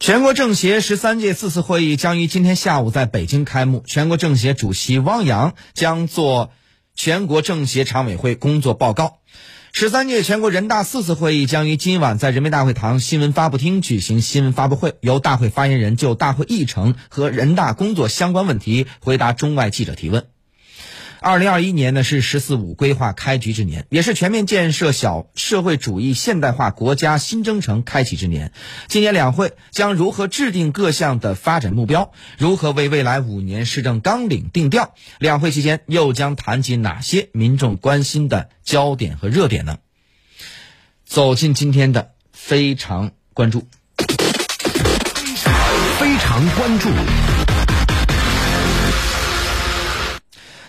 全国政协十三届四次会议将于今天下午在北京开幕，全国政协主席汪洋将做全国政协常委会工作报告。十三届全国人大四次会议将于今晚在人民大会堂新闻发布厅举行新闻发布会，由大会发言人就大会议程和人大工作相关问题回答中外记者提问。二零二一年呢是“十四五”规划开局之年，也是全面建设小社会主义现代化国家新征程开启之年。今年两会将如何制定各项的发展目标，如何为未来五年市政纲领定调？两会期间又将谈及哪些民众关心的焦点和热点呢？走进今天的非常关注，非常关注。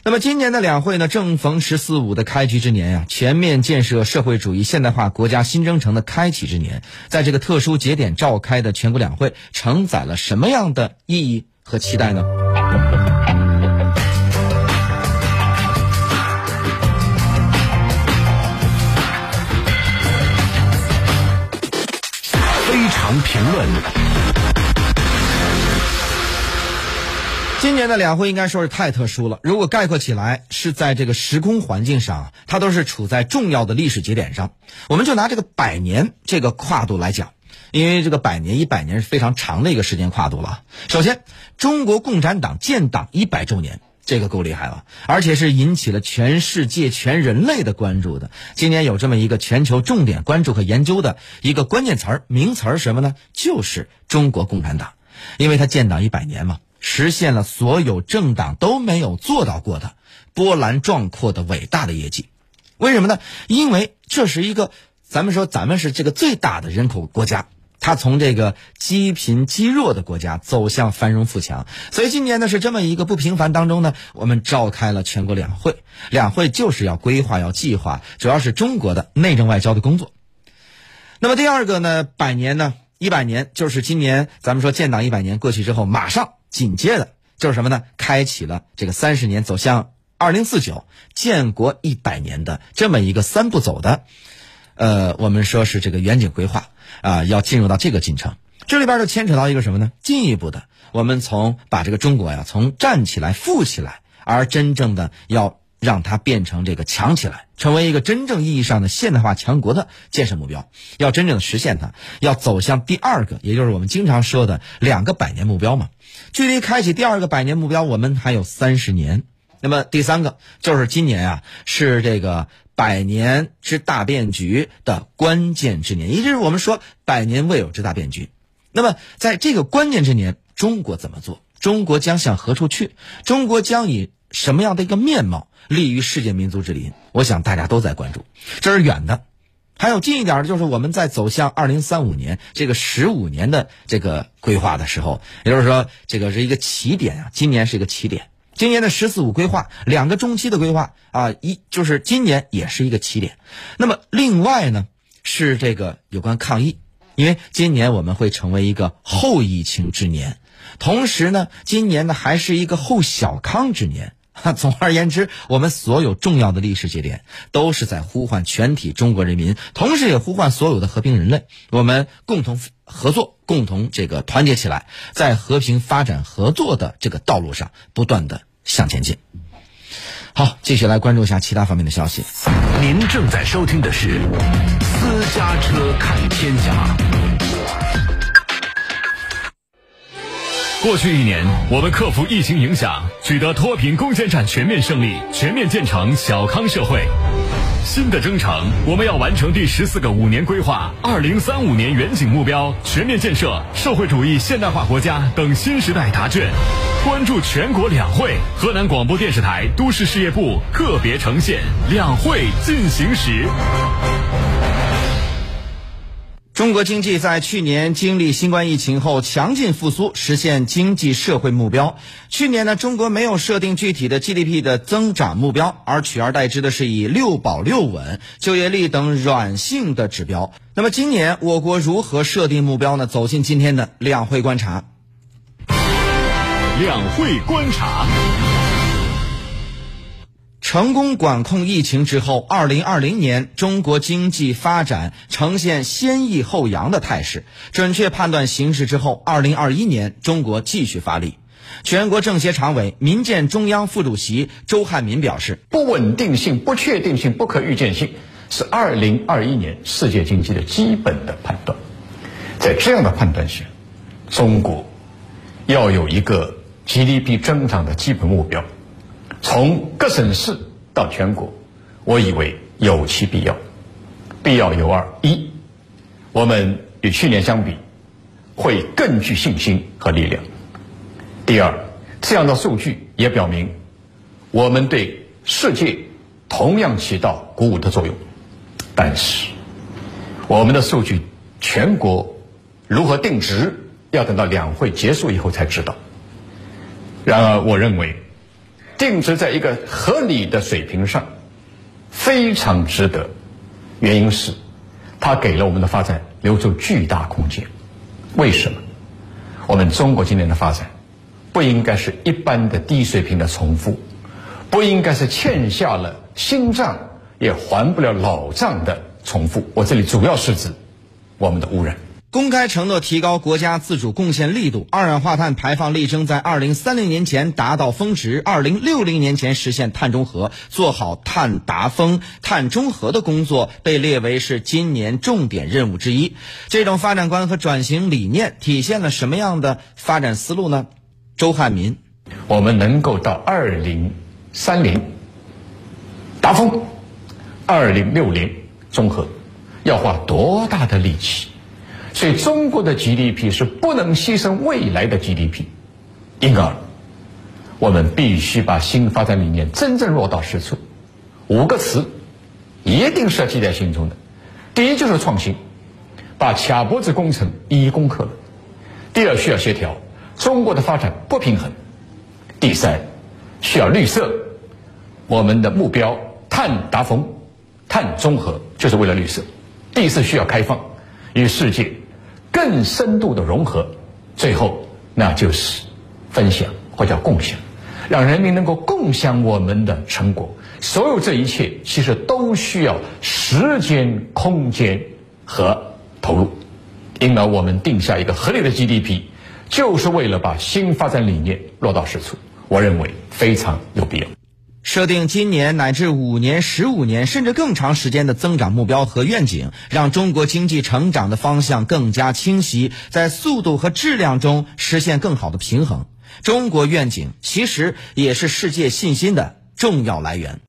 那么今年的两会呢，正逢“十四五”的开局之年呀，全面建设社会主义现代化国家新征程的开启之年。在这个特殊节点召开的全国两会，承载了什么样的意义和期待呢？非常评论。今年的两会应该说是太特殊了。如果概括起来，是在这个时空环境上，它都是处在重要的历史节点上。我们就拿这个百年这个跨度来讲，因为这个百年一百年是非常长的一个时间跨度了。首先，中国共产党建党一百周年，这个够厉害了，而且是引起了全世界、全人类的关注的。今年有这么一个全球重点关注和研究的一个关键词儿、名词儿什么呢？就是中国共产党，因为它建党一百年嘛。实现了所有政党都没有做到过的波澜壮阔的伟大的业绩，为什么呢？因为这是一个，咱们说咱们是这个最大的人口国家，它从这个积贫积弱的国家走向繁荣富强，所以今年呢是这么一个不平凡当中呢，我们召开了全国两会，两会就是要规划要计划，主要是中国的内政外交的工作。那么第二个呢，百年呢，一百年就是今年咱们说建党一百年过去之后，马上。紧接着就是什么呢？开启了这个三十年走向二零四九建国一百年的这么一个三步走的，呃，我们说是这个远景规划啊，要进入到这个进程。这里边就牵扯到一个什么呢？进一步的，我们从把这个中国呀，从站起来、富起来，而真正的要。让它变成这个强起来，成为一个真正意义上的现代化强国的建设目标。要真正实现它，要走向第二个，也就是我们经常说的两个百年目标嘛。距离开启第二个百年目标，我们还有三十年。那么第三个就是今年啊，是这个百年之大变局的关键之年，也就是我们说百年未有之大变局。那么在这个关键之年，中国怎么做？中国将向何处去？中国将以什么样的一个面貌？立于世界民族之林，我想大家都在关注，这是远的。还有近一点的，就是我们在走向二零三五年这个十五年的这个规划的时候，也就是说，这个是一个起点啊。今年是一个起点，今年的“十四五”规划两个中期的规划啊，一就是今年也是一个起点。那么另外呢，是这个有关抗疫，因为今年我们会成为一个后疫情之年，同时呢，今年呢还是一个后小康之年。总而言之，我们所有重要的历史节点都是在呼唤全体中国人民，同时也呼唤所有的和平人类，我们共同合作，共同这个团结起来，在和平发展合作的这个道路上不断的向前进。好，继续来关注一下其他方面的消息。您正在收听的是私家车看天下。过去一年，我们克服疫情影响，取得脱贫攻坚战全面胜利，全面建成小康社会。新的征程，我们要完成第十四个五年规划、二零三五年远景目标，全面建设社会主义现代化国家等新时代答卷。关注全国两会，河南广播电视台都市事业部特别呈现《两会进行时》。中国经济在去年经历新冠疫情后强劲复苏，实现经济社会目标。去年呢，中国没有设定具体的 GDP 的增长目标，而取而代之的是以六保六稳、就业率等软性的指标。那么今年我国如何设定目标呢？走进今天的两会观察。两会观察。成功管控疫情之后，二零二零年中国经济发展呈现先抑后扬的态势。准确判断形势之后，二零二一年中国继续发力。全国政协常委、民建中央副主席周汉民表示：“不稳定性、不确定性、不可预见性是二零二一年世界经济的基本的判断。在这样的判断下，中国要有一个 GDP 增长的基本目标。”从各省市到全国，我以为有其必要。必要有二：一，我们与去年相比，会更具信心和力量；第二，这样的数据也表明，我们对世界同样起到鼓舞的作用。但是，我们的数据全国如何定值，要等到两会结束以后才知道。然而，我认为。定值在一个合理的水平上，非常值得。原因是，它给了我们的发展留出巨大空间。为什么？我们中国今年的发展，不应该是一般的低水平的重复，不应该是欠下了新账也还不了老账的重复。我这里主要是指我们的污染。公开承诺提高国家自主贡献力度，二氧化碳排放力争在二零三零年前达到峰值，二零六零年前实现碳中和，做好碳达峰、碳中和的工作被列为是今年重点任务之一。这种发展观和转型理念体现了什么样的发展思路呢？周汉民，我们能够到二零三零达峰，二零六零中和，要花多大的力气？所以，中国的 GDP 是不能牺牲未来的 GDP，因而，我们必须把新发展理念真正落到实处。五个词，一定是要记在心中的。第一就是创新，把卡脖子工程一一攻克了。第二需要协调，中国的发展不平衡。第三需要绿色，我们的目标碳达峰、碳中和就是为了绿色。第四需要开放，与世界。更深度的融合，最后那就是分享或叫共享，让人民能够共享我们的成果。所有这一切其实都需要时间、空间和投入，因而我们定下一个合理的 GDP，就是为了把新发展理念落到实处。我认为非常有必要。设定今年乃至五年、十五年甚至更长时间的增长目标和愿景，让中国经济成长的方向更加清晰，在速度和质量中实现更好的平衡。中国愿景其实也是世界信心的重要来源。